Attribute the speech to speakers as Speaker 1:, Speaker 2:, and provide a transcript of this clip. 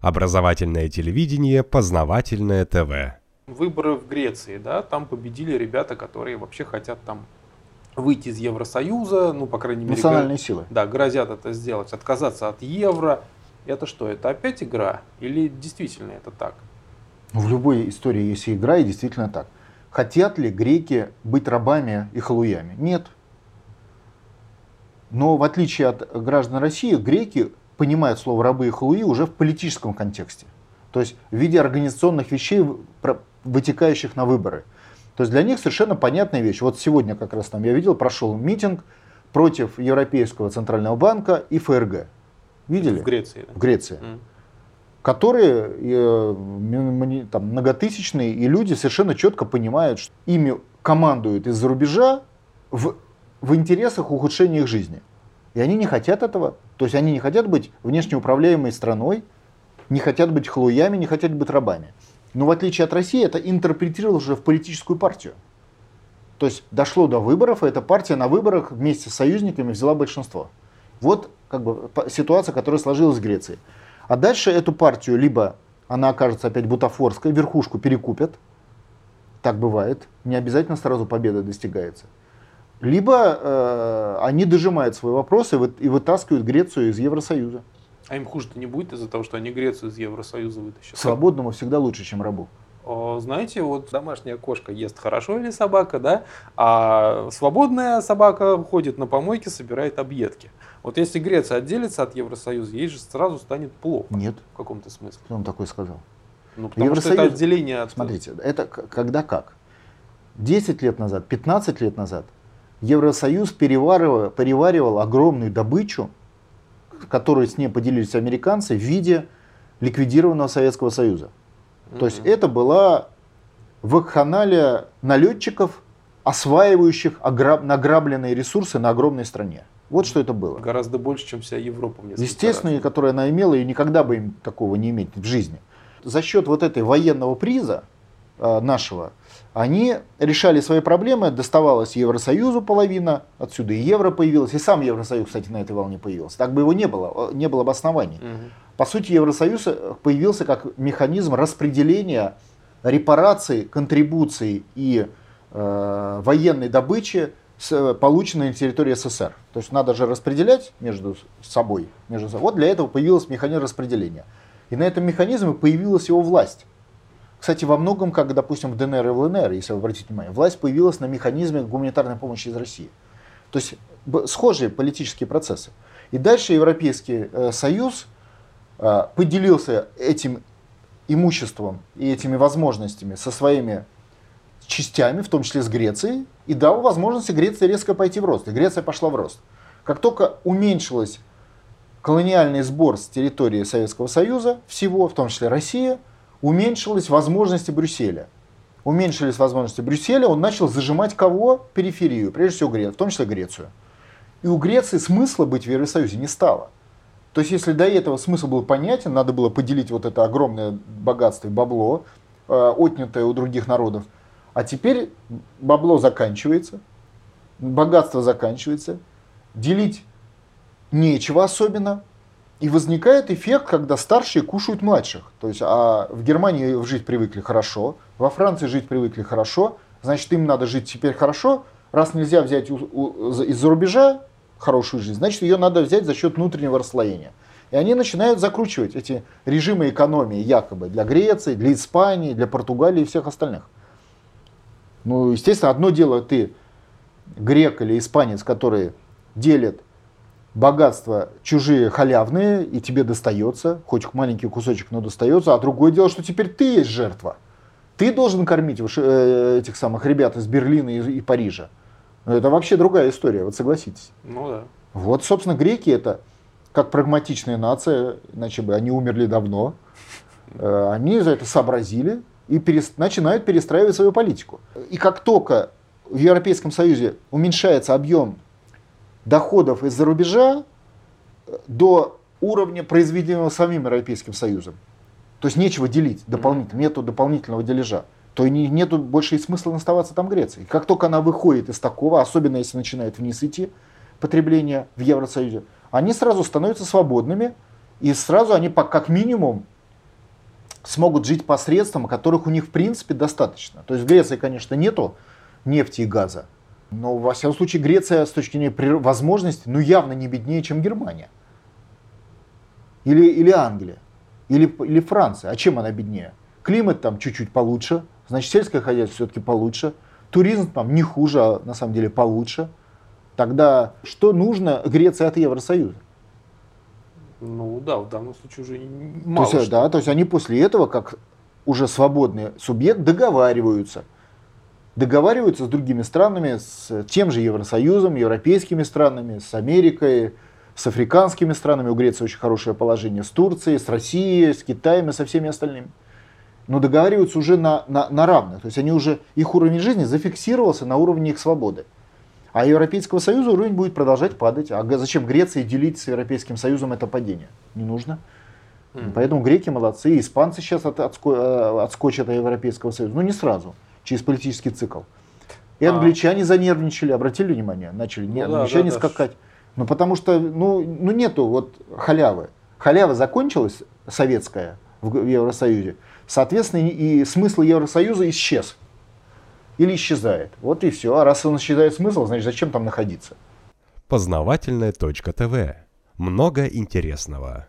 Speaker 1: Образовательное телевидение, познавательное ТВ.
Speaker 2: Выборы в Греции, да, там победили ребята, которые вообще хотят там выйти из Евросоюза, ну, по крайней мере...
Speaker 3: Национальные силы.
Speaker 2: Да, грозят это сделать, отказаться от евро. Это что, это опять игра? Или действительно это так?
Speaker 3: В любой истории есть игра, и действительно так. Хотят ли греки быть рабами и халуями? Нет. Но в отличие от граждан России, греки понимают слово рабы и халуи уже в политическом контексте. То есть в виде организационных вещей, вытекающих на выборы. То есть для них совершенно понятная вещь. Вот сегодня как раз там я видел, прошел митинг против Европейского центрального банка и ФРГ. Видели?
Speaker 2: В Греции.
Speaker 3: Да? В Греции. Mm. Которые э, там, многотысячные, и люди совершенно четко понимают, что ими командуют из-за рубежа в, в интересах ухудшения их жизни. И они не хотят этого. То есть они не хотят быть внешне управляемой страной, не хотят быть хлуями, не хотят быть рабами. Но в отличие от России, это интерпретировалось уже в политическую партию. То есть дошло до выборов, и эта партия на выборах вместе с союзниками взяла большинство. Вот как бы ситуация, которая сложилась в Греции. А дальше эту партию либо она окажется опять бутафорской, верхушку перекупят, так бывает, не обязательно сразу победа достигается. Либо э, они дожимают свой вопрос и, вы, и вытаскивают Грецию из Евросоюза.
Speaker 2: А им хуже-то не будет из-за того, что они Грецию из Евросоюза вытащат?
Speaker 3: Свободному всегда лучше, чем рабу.
Speaker 2: Знаете, вот домашняя кошка ест хорошо или собака, да, а свободная собака ходит на помойке, собирает объедки. Вот если Греция отделится от Евросоюза, ей же сразу станет плохо.
Speaker 3: Нет.
Speaker 2: В каком-то смысле.
Speaker 3: Кто вам такой сказал?
Speaker 2: Ну, потому Евросоюз... что это отделение от...
Speaker 3: Смотрите, это когда как? 10 лет назад, 15 лет назад Евросоюз переваривал, переваривал огромную добычу которые с ней поделились американцы в виде ликвидированного Советского Союза. Mm-hmm. То есть это была вакханалия налетчиков, осваивающих ограб- награбленные ресурсы на огромной стране. Вот что это было.
Speaker 2: Гораздо больше, чем вся Европа.
Speaker 3: Естественно, раз. которая она имела, и никогда бы им такого не иметь в жизни. За счет вот этой военного приза э, нашего, они решали свои проблемы, доставалось Евросоюзу половина, отсюда и евро появилось, и сам Евросоюз, кстати, на этой волне появился. Так бы его не было, не было бы оснований. Угу. По сути, Евросоюз э, появился как механизм распределения репараций, контрибуций и э, военной добычи, с, э, полученной на территории СССР. То есть надо же распределять между собой. Между собой. Вот для этого появился механизм распределения. И на этом механизме появилась его власть. Кстати, во многом, как, допустим, в ДНР и в ЛНР, если вы обратите внимание, власть появилась на механизме гуманитарной помощи из России. То есть схожие политические процессы. И дальше Европейский э, Союз э, поделился этим имуществом и этими возможностями со своими частями, в том числе с Грецией, и дал возможность Греции резко пойти в рост. И Греция пошла в рост. Как только уменьшилось колониальный сбор с территории Советского Союза, всего, в том числе Россия, уменьшились возможности Брюсселя. Уменьшились возможности Брюсселя, он начал зажимать кого? Периферию, прежде всего Грецию, в том числе Грецию. И у Греции смысла быть в Евросоюзе не стало. То есть, если до этого смысл был понятен, надо было поделить вот это огромное богатство и бабло, э, отнятое у других народов, а теперь бабло заканчивается, богатство заканчивается, делить нечего особенно, и возникает эффект, когда старшие кушают младших. То есть, а в Германии жить привыкли хорошо, во Франции жить привыкли хорошо, значит, им надо жить теперь хорошо. Раз нельзя взять из-за рубежа хорошую жизнь, значит, ее надо взять за счет внутреннего расслоения. И они начинают закручивать эти режимы экономии якобы для Греции, для Испании, для Португалии и всех остальных. Ну, естественно, одно дело ты грек или испанец, который делит богатства чужие халявные, и тебе достается, хоть маленький кусочек, но достается, а другое дело, что теперь ты есть жертва. Ты должен кормить э, этих самых ребят из Берлина и, и Парижа. Это вообще другая история, вот согласитесь.
Speaker 2: Ну да.
Speaker 3: Вот, собственно, греки это как прагматичная нация, иначе бы они умерли давно. Э, они за это сообразили и перес, начинают перестраивать свою политику. И как только в Европейском Союзе уменьшается объем доходов из-за рубежа э, до уровня, произведенного самим Европейским Союзом. То есть нечего делить дополнительно, нету дополнительного дележа. То и нету больше и смысла оставаться там Греции. Как только она выходит из такого, особенно если начинает вниз идти потребление в Евросоюзе, они сразу становятся свободными, и сразу они как минимум смогут жить посредством, которых у них в принципе достаточно. То есть в Греции, конечно, нету нефти и газа, но во всяком случае Греция с точки зрения возможностей, ну явно не беднее, чем Германия. Или, или Англия, или, или Франция. А чем она беднее? Климат там чуть-чуть получше, значит сельское хозяйство все-таки получше, туризм там не хуже, а на самом деле получше. Тогда что нужно Греции от Евросоюза?
Speaker 2: Ну да, в данном случае уже мало
Speaker 3: то есть, что. Да, то есть они после этого, как уже свободный субъект, договариваются. Договариваются с другими странами, с тем же Евросоюзом, европейскими странами, с Америкой, с африканскими странами. У Греции очень хорошее положение с Турцией, с Россией, с Китаем и со всеми остальными. Но договариваются уже на, на, на равных. То есть они уже, их уровень жизни зафиксировался на уровне их свободы. А Европейского Союза уровень будет продолжать падать. А зачем Греции делить с Европейским Союзом это падение? Не нужно. Mm-hmm. Поэтому греки молодцы, испанцы сейчас от, отско, э, отскочат от Европейского Союза. Ну не сразу, через политический цикл. И а. англичане занервничали, обратили внимание, начали ну, англичане да, да, скакать. Ну потому что ну, ну нету вот халявы. Халява закончилась, советская, в Евросоюзе. Соответственно, и смысл Евросоюза исчез или исчезает. Вот и все. А раз он исчезает смысл, значит зачем там находиться?
Speaker 1: Познавательная точка ТВ. Много интересного.